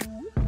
Ooh.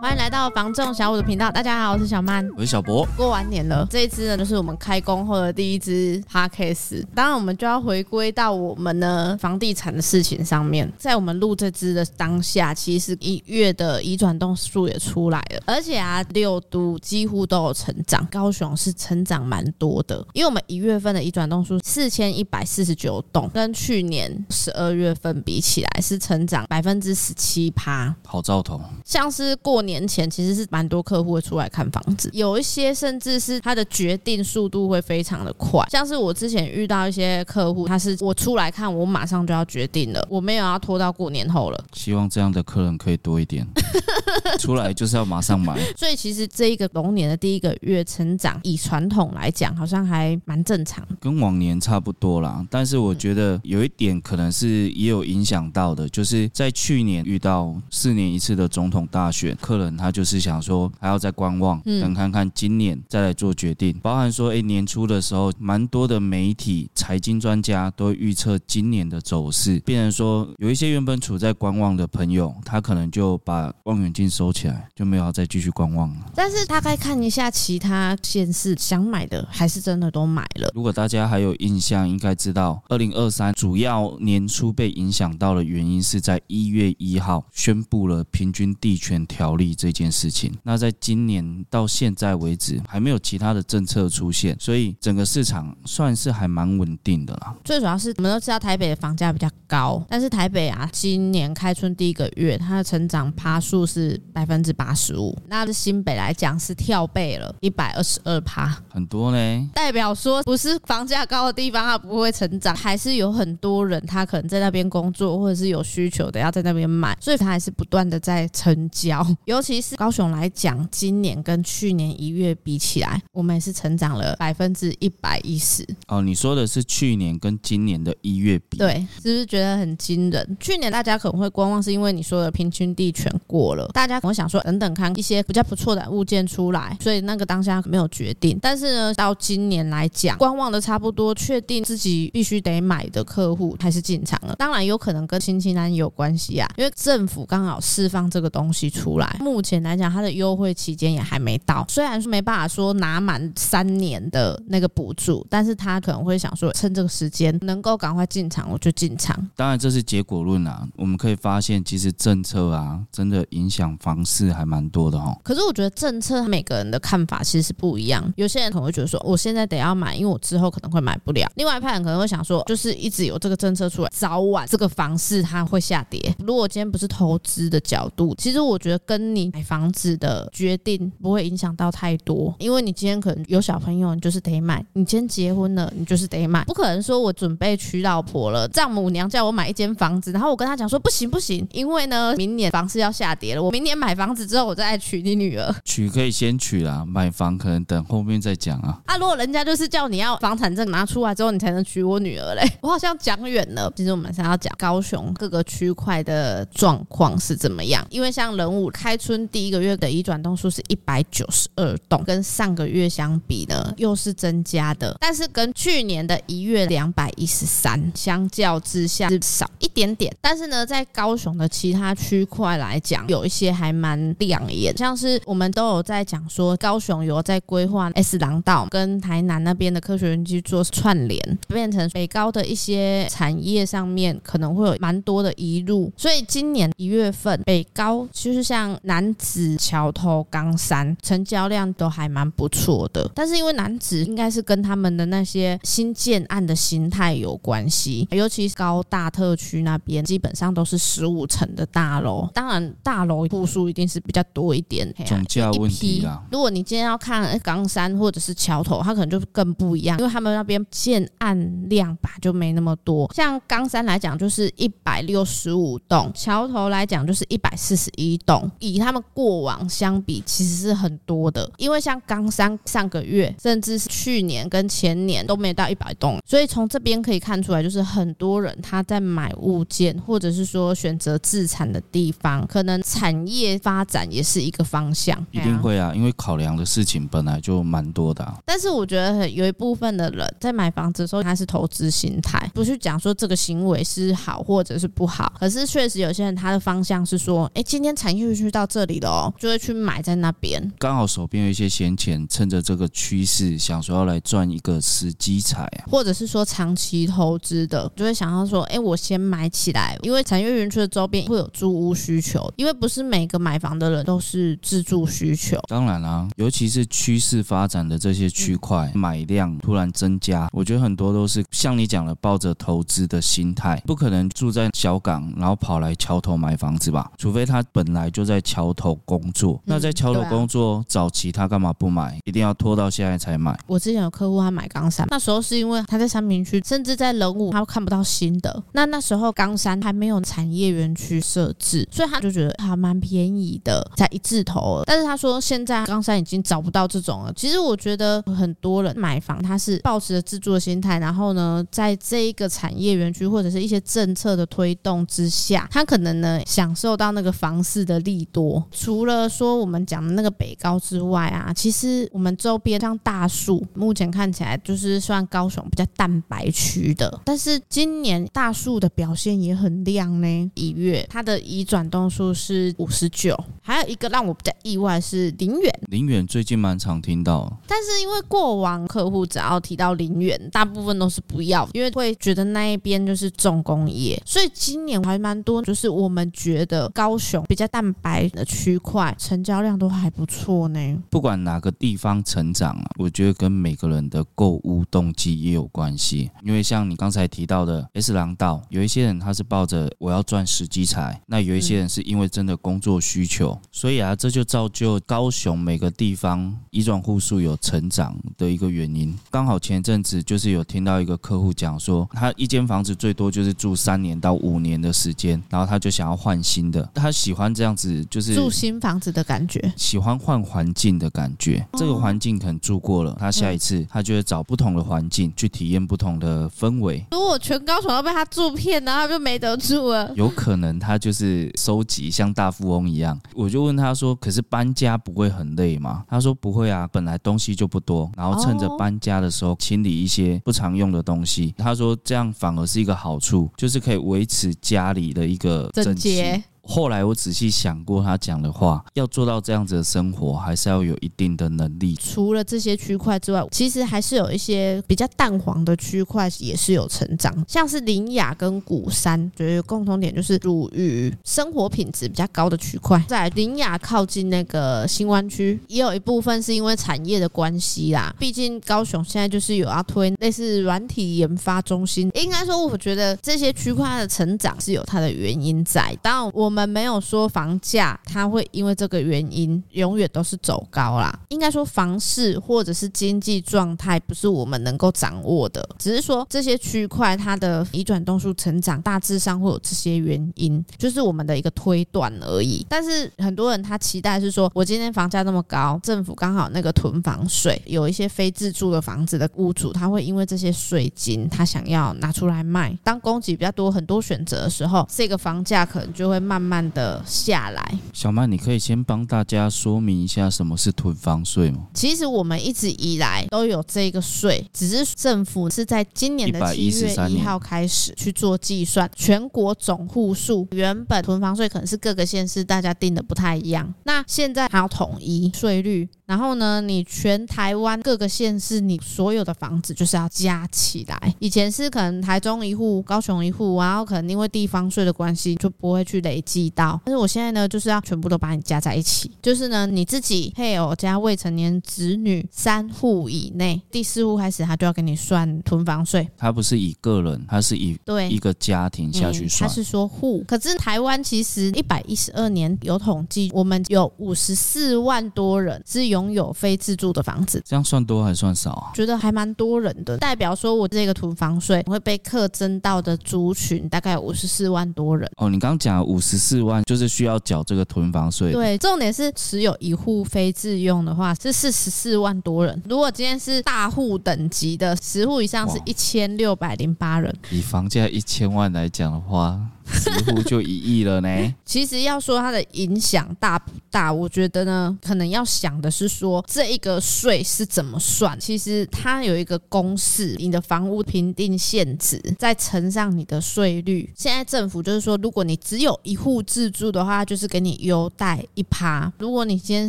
欢迎来到房仲小五的频道，大家好，我是小曼，我是小博。过完年了，这一支呢就是我们开工后的第一支 Podcast，当然我们就要回归到我们呢房地产的事情上面。在我们录这支的当下，其实一月的移转动数也出来了，而且啊六都几乎都有成长，高雄是成长蛮多的，因为我们一月份的移转动数四千一百四十九栋，跟去年十二月份比起来是成长百分之十七趴，好兆头。像是过年。年前其实是蛮多客户会出来看房子，有一些甚至是他的决定速度会非常的快，像是我之前遇到一些客户，他是我出来看，我马上就要决定了，我没有要拖到过年后了。希望这样的客人可以多一点，出来就是要马上买。所以其实这一个龙年的第一个月成长，以传统来讲，好像还蛮正常，跟往年差不多啦。但是我觉得有一点可能是也有影响到的，就是在去年遇到四年一次的总统大选，客人他就是想说还要再观望，等看看今年再来做决定。包含说，哎，年初的时候，蛮多的媒体、财经专家都预测今年的走势。变成说，有一些原本处在观望的朋友，他可能就把望远镜收起来，就没有再继续观望了。但是大概看一下其他县市，想买的还是真的都买了。如果大家还有印象，应该知道，二零二三主要年初被影响到的原因是在一月一号宣布了平均地权条例。这件事情，那在今年到现在为止还没有其他的政策出现，所以整个市场算是还蛮稳定的啦。最主要是我们都知道台北的房价比较高，但是台北啊，今年开春第一个月它的成长趴数是百分之八十五，那的新北来讲是跳倍了一百二十二趴，很多呢。代表说不是房价高的地方它不会成长，还是有很多人他可能在那边工作，或者是有需求的要在那边买，所以它还是不断的在成交，尤其。是高雄来讲，今年跟去年一月比起来，我们也是成长了百分之一百一十。哦，你说的是去年跟今年的一月比？对，是不是觉得很惊人？去年大家可能会观望，是因为你说的平均地权过了，大家可能想说等等看一些比较不错的物件出来，所以那个当下没有决定。但是呢，到今年来讲，观望的差不多，确定自己必须得买的客户还是进场了。当然有可能跟新青安有关系啊，因为政府刚好释放这个东西出来。目前来讲，它的优惠期间也还没到。虽然说没办法说拿满三年的那个补助，但是他可能会想说，趁这个时间能够赶快进场，我就进场。当然这是结果论啊。我们可以发现，其实政策啊，真的影响房市还蛮多的哦。可是我觉得政策每个人的看法其实是不一样。有些人可能会觉得说，我现在得要买，因为我之后可能会买不了。另外一派人可能会想说，就是一直有这个政策出来，早晚这个房市它会下跌。如果今天不是投资的角度，其实我觉得跟你买房子的决定不会影响到太多，因为你今天可能有小朋友，你就是得买；你今天结婚了，你就是得买。不可能说我准备娶老婆了，丈母娘叫我买一间房子，然后我跟他讲说不行不行，因为呢，明年房市要下跌了，我明年买房子之后，我再来娶你女儿。娶可以先娶啦，买房可能等后面再讲啊。啊，如果人家就是叫你要房产证拿出来之后，你才能娶我女儿嘞，我好像讲远了。其实我们想要讲高雄各个区块的状况是怎么样，因为像人物开春第一个月的移转栋数是一百九十二栋，跟上个月相比呢，又是增加的，但是跟去年的一月两百一十三相较之下是少一点点。但是呢，在高雄的其他区块来讲，有一些还蛮亮眼，像是我们都有在讲说，高雄有在规划 S 廊道跟台南那边的科学园区做串联，变成北高的一些产业上面可能会有蛮多的移入，所以今年一月份北高就是像楠梓桥头、冈山成交量都还蛮不错的，但是因为男子应该是跟他们的那些新建案的心态有关系，尤其是高大特区那边，基本上都是十五层的大楼，当然大楼户数一定是比较多一点，总价问题啊。如果你今天要看冈山或者是桥头，它可能就更不一样，因为他们那边建案量吧就没那么多。像冈山来讲就是一百六十五栋，桥头来讲就是一百四十一栋，以他们过往相比，其实是很多的，因为像冈山上个月，甚至是去年跟前年都没到一百栋，所以从这边可以看出来，就是很多人他在买物物件，或者是说选择自产的地方，可能产业发展也是一个方向。一定会啊，因为考量的事情本来就蛮多的啊。但是我觉得有一部分的人在买房子的时候，他是投资心态，不去讲说这个行为是好或者是不好。可是确实有些人他的方向是说，哎，今天产业区到这里了哦，就会去买在那边。刚好手边有一些闲钱，趁着这个趋势，想说要来赚一个时机财啊，或者是说长期投资的，就会想要说，哎，我先买起来，因为产业园区的周边会有租屋需求，因为不是每个买房的人都是自住需求。当然啦，尤其是趋势发展的这些区块，买量突然增加，我觉得很多都是像你讲的，抱着投资的心态，不可能住在小港，然后跑来桥头买房子吧？除非他本来就在桥头工作。那在桥头工作，嗯啊、早期他干嘛不买？一定要拖到现在才买？我之前有客户他买冈山，那时候是因为他在三明区，甚至在人武他看不到新的。那那时候冈山还没有产业园区设置，所以他就觉得还蛮便宜的，才一字头。但是他说现在冈山已经找不到这种了。其实我觉得很多人买房他是抱持着自住的心态，然后呢，在这一个产业园区或者是一些政策的推动之下，他可能呢享受到那个房市的利多。除了说我们讲的那个北高之外啊，其实我们周边像大树，目前看起来就是算高雄比较蛋白区的。但是今年大树的表现也很亮呢。一月它的移转动数是五十九，还有一个让我比较意外是林远。林远最近蛮常听到，但是因为过往客户只要提到林远，大部分都是不要，因为会觉得那一边就是重工业。所以今年还蛮多，就是我们觉得高雄比较蛋白的区块，成交量都还不错呢。不管哪个地方成长啊，我觉得跟每个人的购物动机也有关系。因为像你刚才提到的 S 廊道，有一些人他是抱着我要赚时机财，那有一些人是因为真的工作需求，嗯、所以啊，这就造就高雄每个地方移转户数有成长的一个原因。刚好前阵子就是有听到一个客户讲说，他一间房子最多就是住三年到五年的时间，然后他就想要换新的，他喜欢这样子，就是住新房子的感觉，喜欢换环境的感觉。这个环境可能住过了，他下一次他就会找不同的环境去体验不同的氛围。如果全高雄要被他住骗，然后他就没得住了。有可能他就是收集像大富翁一样。我就问他说：“可是搬家不会很累吗？”他说：“不会啊，本来东西就不多，然后趁着搬家的时候清理一些不常用的东西。”他说：“这样反而是一个好处，就是可以维持家里的一个整洁。”后来我仔细想过他讲的话，要做到这样子的生活，还是要有一定的能力。除了这些区块之外，其实还是有一些比较淡黄的区块也是有成长，像是林雅跟鼓山，觉得共同点就是属于生活品质比较高的区块。在林雅靠近那个新湾区，也有一部分是因为产业的关系啦。毕竟高雄现在就是有要推类似软体研发中心，应该说我觉得这些区块的成长是有它的原因在。当我我们没有说房价它会因为这个原因永远都是走高啦。应该说房市或者是经济状态不是我们能够掌握的，只是说这些区块它的移转动数成长大致上会有这些原因，就是我们的一个推断而已。但是很多人他期待是说，我今天房价那么高，政府刚好那个囤房税，有一些非自住的房子的屋主他会因为这些税金，他想要拿出来卖。当供给比较多，很多选择的时候，这个房价可能就会慢慢。慢的下来，小曼，你可以先帮大家说明一下什么是囤房税吗？其实我们一直以来都有这个税，只是政府是在今年的七月一号开始去做计算，全国总户数原本囤房税可能是各个县市大家定的不太一样，那现在还要统一税率。然后呢，你全台湾各个县市，你所有的房子就是要加起来。以前是可能台中一户、高雄一户，然后可能因为地方税的关系，就不会去累计到。但是我现在呢，就是要全部都把你加在一起。就是呢，你自己配偶加未成年子女三户以内，第四户开始他就要给你算囤房税。他不是以个人，他是以对一个家庭下去算。他是说户，可是台湾其实一百一十二年有统计，我们有五十四万多人是。拥有非自住的房子，这样算多还算少啊？觉得还蛮多人的，代表说我这个囤房税会被课征到的族群大概有五十四万多人。哦，你刚刚讲五十四万，就是需要缴这个囤房税。对，重点是持有一户非自用的话，是四十四万多人。如果今天是大户等级的，十户以上是一千六百零八人。以房价一千万来讲的话。十户就一亿了呢。其实要说它的影响大不大，我觉得呢，可能要想的是说这一个税是怎么算。其实它有一个公式，你的房屋评定现值再乘上你的税率。现在政府就是说，如果你只有一户自住的话，就是给你优待一趴；如果你今天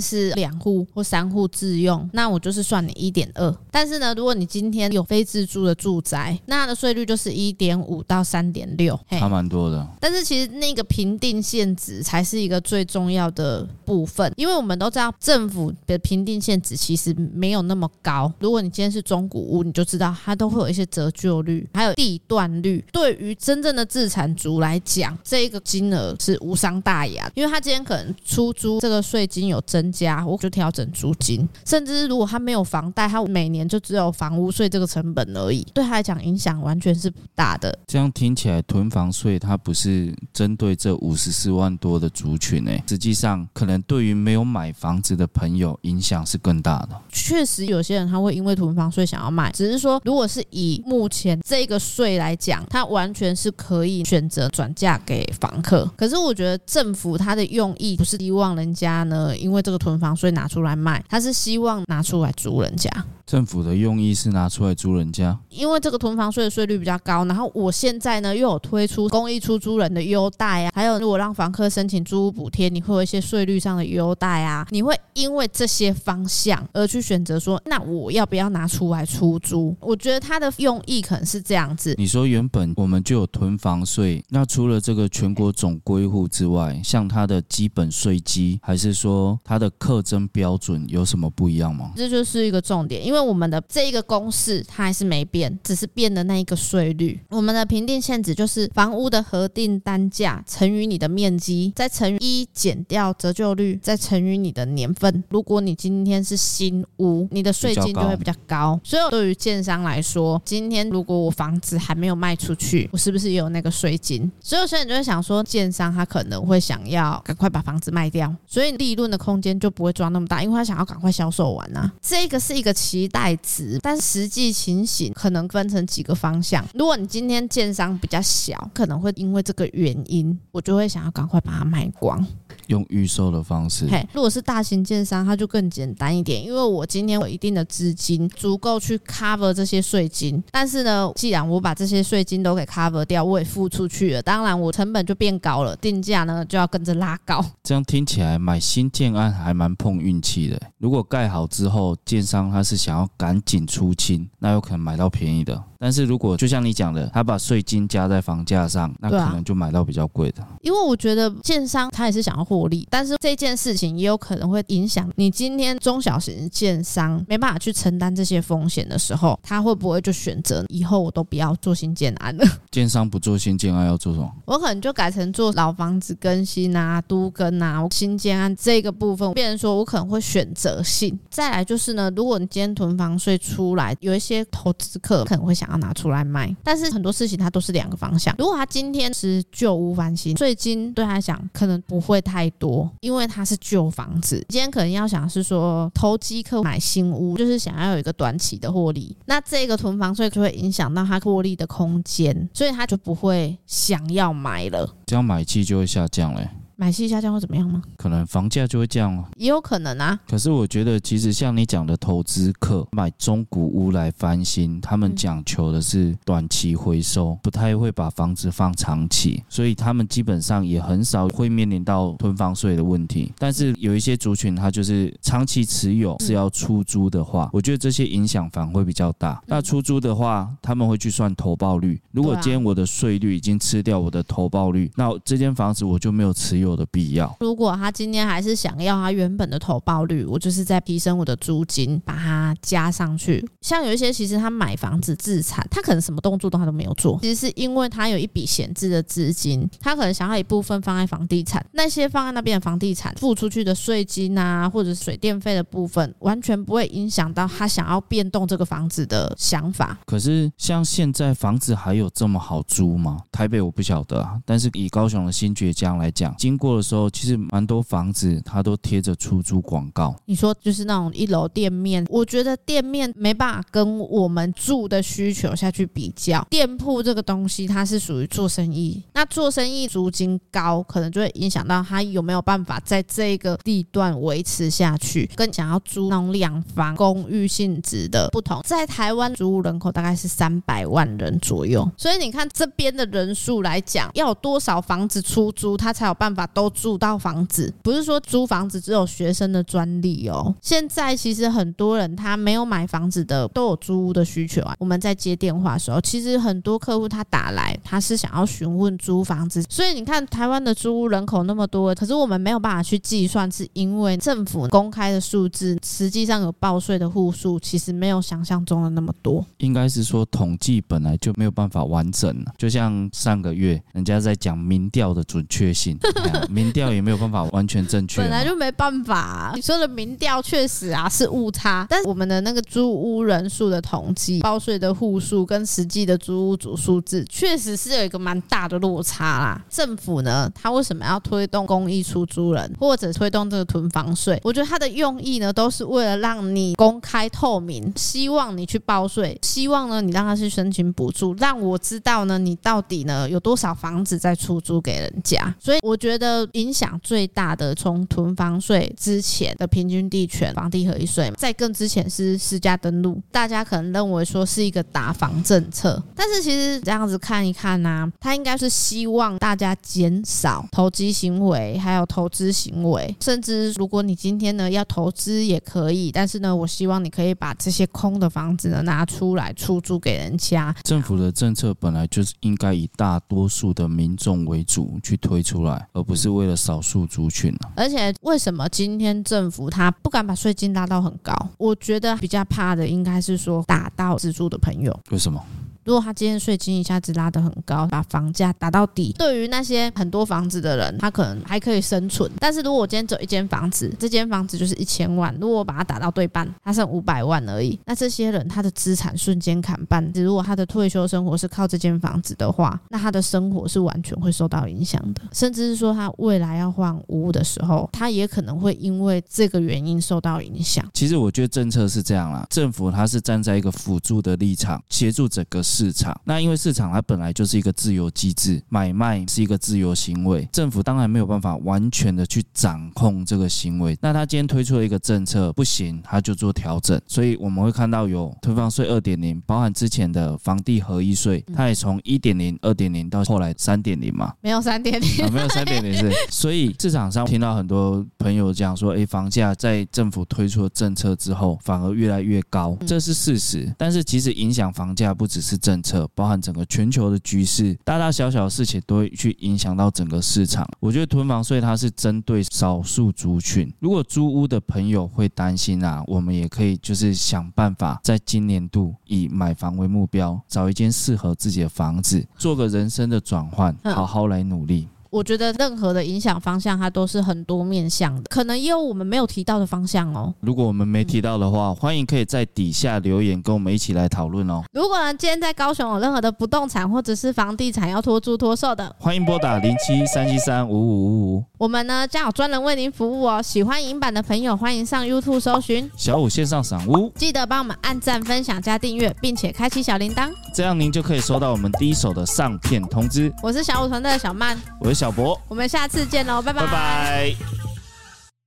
是两户或三户自用，那我就是算你一点二。但是呢，如果你今天有非自住的住宅，那它的税率就是一点五到三点六，差蛮多的。但是其实那个评定限值才是一个最重要的部分，因为我们都知道政府的评定限值其实没有那么高。如果你今天是中古屋，你就知道它都会有一些折旧率，还有地段率。对于真正的自产族来讲，这个金额是无伤大雅，因为他今天可能出租这个税金有增加，我就调整租金，甚至如果他没有房贷，他每年就只有房屋税这个成本而已，对他来讲影响完全是不大的。这样听起来，囤房税它不是。是针对这五十四万多的族群诶，实际上可能对于没有买房子的朋友影响是更大的。确实，有些人他会因为囤房税想要卖，只是说，如果是以目前这个税来讲，他完全是可以选择转嫁给房客。可是我觉得政府他的用意不是希望人家呢，因为这个囤房税拿出来卖，他是希望拿出来租人家。政府的用意是拿出来租人家，因为这个囤房税的税率比较高，然后我现在呢又有推出公益出租人的优待啊，还有如果让房客申请租屋补贴，你会有一些税率上的优待啊，你会因为这些方向而去选择说，那我要不要拿出来出租？我觉得它的用意可能是这样子。你说原本我们就有囤房税，那除了这个全国总归户之外，像它的基本税基，还是说它的课征标准有什么不一样吗？这就是一个重点，因为。我们的这一个公式它还是没变，只是变的那一个税率。我们的评定限值就是房屋的核定单价乘以你的面积，再乘以一减掉折旧率，再乘以你的年份。如果你今天是新屋，你的税金就会比较高。所以对于建商来说，今天如果我房子还没有卖出去，我是不是也有那个税金？所以有些人就会想说，建商他可能会想要赶快把房子卖掉，所以利润的空间就不会抓那么大，因为他想要赶快销售完啊。这个是一个期代值，但实际情形可能分成几个方向。如果你今天建商比较小，可能会因为这个原因，我就会想要赶快把它卖光。用预售的方式。嘿，如果是大型建商，它就更简单一点，因为我今天有一定的资金，足够去 cover 这些税金。但是呢，既然我把这些税金都给 cover 掉，我也付出去了，当然我成本就变高了，定价呢就要跟着拉高。这样听起来买新建案还蛮碰运气的。如果盖好之后，建商他是想要赶紧出清，那有可能买到便宜的。但是如果就像你讲的，他把税金加在房价上，那可能就买到比较贵的。因为我觉得建商他也是想要获利，但是这件事情也有可能会影响你今天中小型建商没办法去承担这些风险的时候，他会不会就选择以后我都不要做新建案了？建商不做新建案要做什么？我可能就改成做老房子更新啊、都更啊、新建案这个部分，变成说我可能会选择性。再来就是呢，如果你今天囤房税出来，有一些投资客可能会想。要拿出来卖，但是很多事情它都是两个方向。如果他今天是旧屋翻新，税金对他讲可能不会太多，因为它是旧房子。今天可能要想是说，投机客买新屋，就是想要有一个短期的获利，那这个囤房税就会影响到他获利的空间，所以他就不会想要买了，这样买气就会下降嘞。买气下降会怎么样吗？可能房价就会降哦，也有可能啊。可是我觉得，其实像你讲的投资客买中古屋来翻新，他们讲求的是短期回收，不太会把房子放长期，所以他们基本上也很少会面临到囤房税的问题。但是有一些族群，他就是长期持有是要出租的话，我觉得这些影响反而会比较大。那出租的话，他们会去算投报率。如果今天我的税率已经吃掉我的投报率，那这间房子我就没有持有的必要。如果他今天还是想要他原本的投报率，我就是在提升我的租金，把它它加上去。像有一些其实他买房子自产，他可能什么动作都他都没有做，其实是因为他有一笔闲置的资金，他可能想要一部分放在房地产，那些放在那边的房地产付出去的税金啊，或者水电费的部分，完全不会影响到他想要变动这个房子的想法。可是像现在房子还有这么好租吗？台北我不晓得啊，但是以高雄的新崛江来讲，经过的时候其实蛮多房子它都贴着出租广告。你说就是那种一楼店面，我觉得店面没办法跟我们住的需求下去比较。店铺这个东西，它是属于做生意，那做生意租金高，可能就会影响到他有没有办法在这个地段维持下去。跟想要租那种两房公寓性质的不同，在台湾租屋人口大概是三百万人左右，所以你看这边的人数来讲，要有多少房子出租，他才有办法都住到房子？不是说租房子只有学生的专利哦。现在其实很多人他没有买房子的都有租屋的需求啊。我们在接电话的时候，其实很多客户他打来，他是想要询问租房子。所以你看台湾的租屋人口那么多，可是我们没有办法去计算，是因为政府公开的数字，实际上有报税的户数其实没有想象中的那么多。应该是说统计本来就没有办法完整了，就像上个月人家在讲民调的准确性，民调也没有办法完全正确，本来就没办法啊。你说的民调确实啊是误差，但是我们的那个租屋人数的统计、报税的户数跟实际的租屋主数字，确实是有一个蛮大的落差啦。政府呢，他为什么要推动公益出租人，或者推动这个囤房税？我觉得他的用意呢，都是为了让你公开透明，希望你去报税，希望呢你让他去申请补助，让我知道呢你到底呢有多少房子在出租给人家。所以我觉得影响最大的，从囤房税之前的平均地权、房地合一税，在更之前是私家登录，大家可能认为说是一个打房政策，但是其实这样子看一看呢、啊，他应该是希望大家减少投机行为，还有投资行为，甚至如果你今天呢要投资也可以，但是呢，我希望你可以把这些空的房子呢拿出来出租给人家。政府的政策本来就是应该以大多数的民众为主去推出来，而不是为了少数族群。而且为什么今天政府他不敢把税金拉到很高？我觉得比较怕的应该是说打到自助的朋友。为什么？如果他今天税金一下子拉得很高，把房价打到底，对于那些很多房子的人，他可能还可以生存。但是如果我今天只有一间房子，这间房子就是一千万，如果我把它打到对半，他剩五百万而已，那这些人他的资产瞬间砍半。如果他的退休生活是靠这间房子的话，那他的生活是完全会受到影响的，甚至是说他未来要换屋的时候，他也可能会因为这个原因受到影响。其实我觉得政策是这样啦，政府他是站在一个辅助的立场，协助整个。市场，那因为市场它本来就是一个自由机制，买卖是一个自由行为，政府当然没有办法完全的去掌控这个行为。那他今天推出了一个政策不行，他就做调整。所以我们会看到有囤房税二点零，包含之前的房地合一税，它也从一点零、二点零到后来三点零嘛，没有三点零，没有三点零是。所以市场上听到很多朋友讲说，诶，房价在政府推出了政策之后，反而越来越高，这是事实。但是其实影响房价不只是。政策包含整个全球的局势，大大小小的事情都会去影响到整个市场。我觉得囤房税它是针对少数族群。如果租屋的朋友会担心啊，我们也可以就是想办法，在今年度以买房为目标，找一间适合自己的房子，做个人生的转换，好好来努力。我觉得任何的影响方向，它都是很多面向的，可能也有我们没有提到的方向哦。如果我们没提到的话，欢迎可以在底下留言，跟我们一起来讨论哦。如果呢，今天在高雄有任何的不动产或者是房地产要托租托售的，欢迎拨打零七三七三五五五五。我们呢将有专人为您服务哦。喜欢影版的朋友，欢迎上 YouTube 搜寻小五线上赏屋，记得帮我们按赞、分享、加订阅，并且开启小铃铛，这样您就可以收到我们第一手的上片通知。我是小五团队的小曼，我是小博，我们下。下次见喽。拜拜。